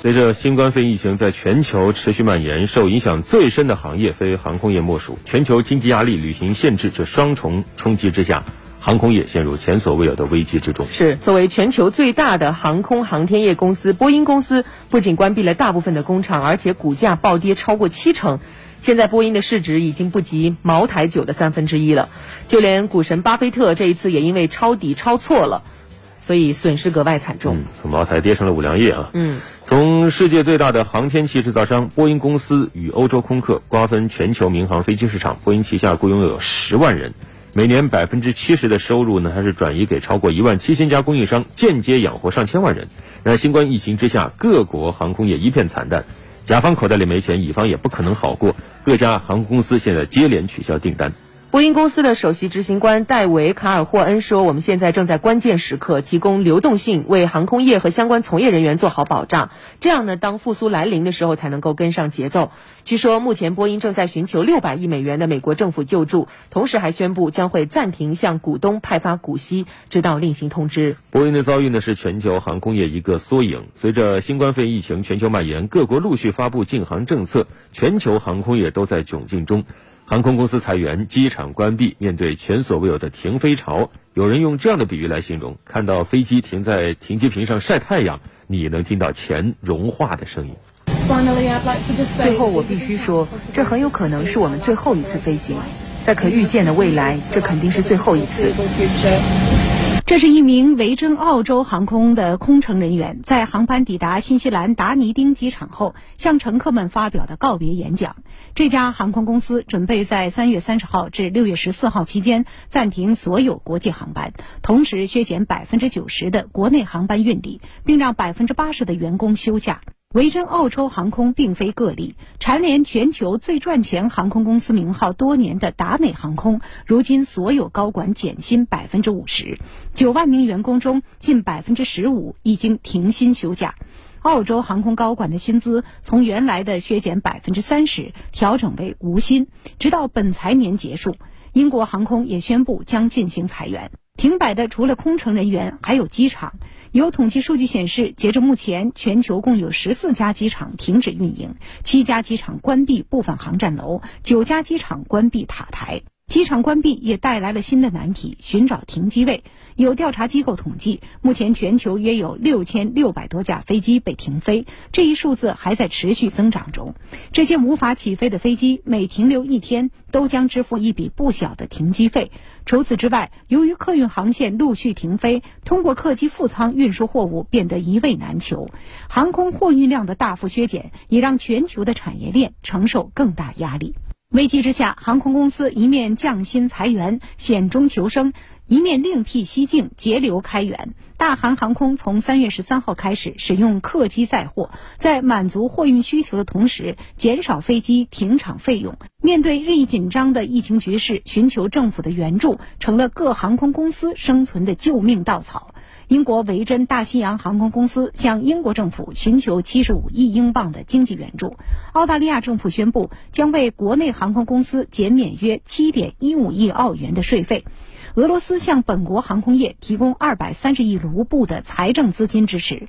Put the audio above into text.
随着新冠肺炎疫情在全球持续蔓延，受影响最深的行业非航空业莫属。全球经济压力、旅行限制这双重冲击之下，航空业陷入前所未有的危机之中。是作为全球最大的航空航天业公司，波音公司不仅关闭了大部分的工厂，而且股价暴跌超过七成。现在波音的市值已经不及茅台酒的三分之一了。就连股神巴菲特这一次也因为抄底抄错了，所以损失格外惨重。从茅台跌成了五粮液啊。嗯。从世界最大的航天器制造商波音公司与欧洲空客瓜分全球民航飞机市场，波音旗下雇佣有十万人，每年百分之七十的收入呢，还是转移给超过一万七千家供应商，间接养活上千万人。那新冠疫情之下，各国航空业一片惨淡，甲方口袋里没钱，乙方也不可能好过，各家航空公司现在接连取消订单。波音公司的首席执行官戴维·卡尔霍恩说：“我们现在正在关键时刻提供流动性，为航空业和相关从业人员做好保障。这样呢，当复苏来临的时候，才能够跟上节奏。”据说，目前波音正在寻求六百亿美元的美国政府救助，同时还宣布将会暂停向股东派发股息，直到另行通知。波音的遭遇呢，是全球航空业一个缩影。随着新冠肺炎疫情全球蔓延，各国陆续发布禁航政策，全球航空业都在窘境中。航空公司裁员，机场关闭，面对前所未有的停飞潮，有人用这样的比喻来形容：看到飞机停在停机坪上晒太阳，你能听到钱融化的声音。最后，我必须说，这很有可能是我们最后一次飞行，在可预见的未来，这肯定是最后一次。这是一名维珍澳洲航空的空乘人员，在航班抵达新西兰达尼丁机场后，向乘客们发表的告别演讲。这家航空公司准备在三月三十号至六月十四号期间暂停所有国际航班，同时削减百分之九十的国内航班运力，并让百分之八十的员工休假。维珍澳洲航空并非个例，蝉联全球最赚钱航空公司名号多年的达美航空，如今所有高管减薪百分之五十，九万名员工中近百分之十五已经停薪休假。澳洲航空高管的薪资从原来的削减百分之三十调整为无薪，直到本财年结束。英国航空也宣布将进行裁员。停摆的除了空乘人员，还有机场。有统计数据显示，截至目前，全球共有十四家机场停止运营，七家机场关闭部分航站楼，九家机场关闭塔台。机场关闭也带来了新的难题：寻找停机位。有调查机构统计，目前全球约有六千六百多架飞机被停飞，这一数字还在持续增长中。这些无法起飞的飞机每停留一天都将支付一笔不小的停机费。除此之外，由于客运航线陆续停飞，通过客机副舱运输货物变得一位难求，航空货运量的大幅削减也让全球的产业链承受更大压力。危机之下，航空公司一面降薪裁员，险中求生，一面另辟蹊径，节流开源。大韩航空从三月十三号开始使用客机载货，在满足货运需求的同时，减少飞机停场费用。面对日益紧张的疫情局势，寻求政府的援助成了各航空公司生存的救命稻草。英国维珍大西洋航空公司向英国政府寻求七十五亿英镑的经济援助。澳大利亚政府宣布将为国内航空公司减免约七点一五亿澳元的税费。俄罗斯向本国航空业提供二百三十亿卢布的财政资金支持。